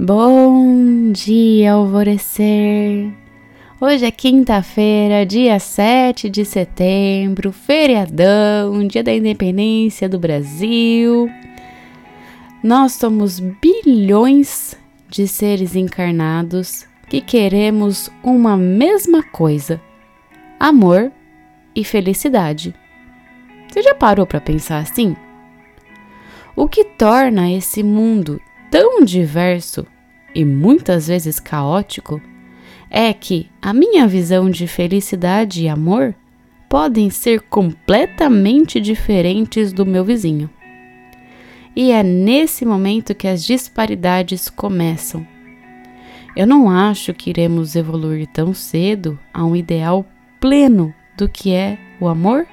Bom dia, alvorecer! Hoje é quinta-feira, dia 7 de setembro, feriadão, dia da independência do Brasil. Nós somos bilhões de seres encarnados que queremos uma mesma coisa: amor e felicidade. Você já parou para pensar assim? O que torna esse mundo tão diverso e muitas vezes caótico é que a minha visão de felicidade e amor podem ser completamente diferentes do meu vizinho. E é nesse momento que as disparidades começam. Eu não acho que iremos evoluir tão cedo a um ideal pleno do que é o amor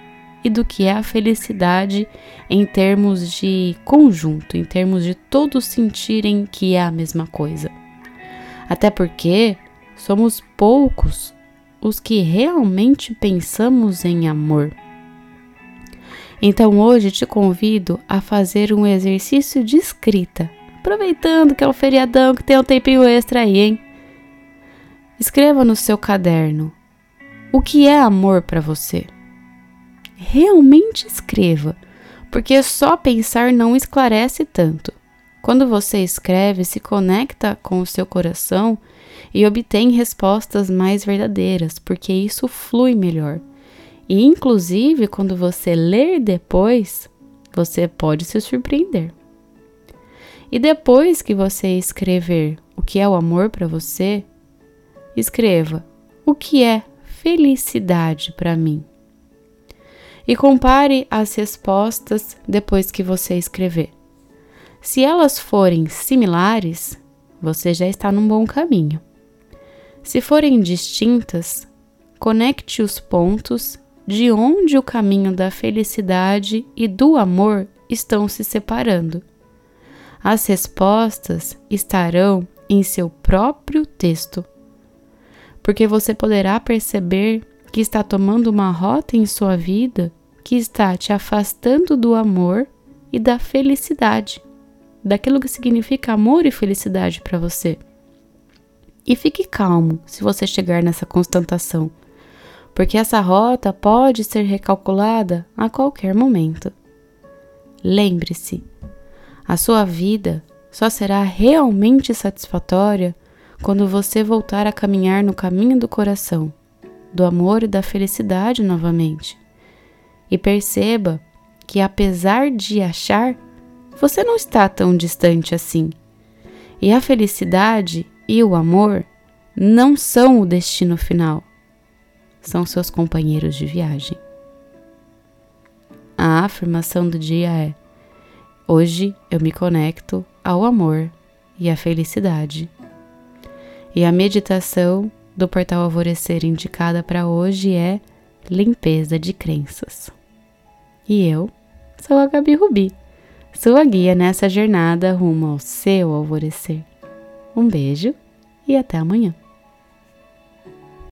e do que é a felicidade em termos de conjunto, em termos de todos sentirem que é a mesma coisa. Até porque somos poucos os que realmente pensamos em amor. Então hoje te convido a fazer um exercício de escrita, aproveitando que é o feriadão que tem um tempinho extra aí, hein? Escreva no seu caderno o que é amor para você realmente escreva, porque só pensar não esclarece tanto. Quando você escreve, se conecta com o seu coração e obtém respostas mais verdadeiras, porque isso flui melhor. E inclusive, quando você ler depois, você pode se surpreender. E depois que você escrever o que é o amor para você, escreva o que é felicidade para mim e compare as respostas depois que você escrever. Se elas forem similares, você já está num bom caminho. Se forem distintas, conecte os pontos de onde o caminho da felicidade e do amor estão se separando. As respostas estarão em seu próprio texto, porque você poderá perceber que está tomando uma rota em sua vida que está te afastando do amor e da felicidade, daquilo que significa amor e felicidade para você. E fique calmo se você chegar nessa constatação, porque essa rota pode ser recalculada a qualquer momento. Lembre-se, a sua vida só será realmente satisfatória quando você voltar a caminhar no caminho do coração do amor e da felicidade novamente. E perceba que, apesar de achar, você não está tão distante assim. E a felicidade e o amor não são o destino final, são seus companheiros de viagem. A afirmação do dia é: Hoje eu me conecto ao amor e à felicidade. E a meditação do portal Alvorecer indicada para hoje é limpeza de crenças. E eu sou a Gabi Rubi, sua guia nessa jornada rumo ao seu alvorecer. Um beijo e até amanhã.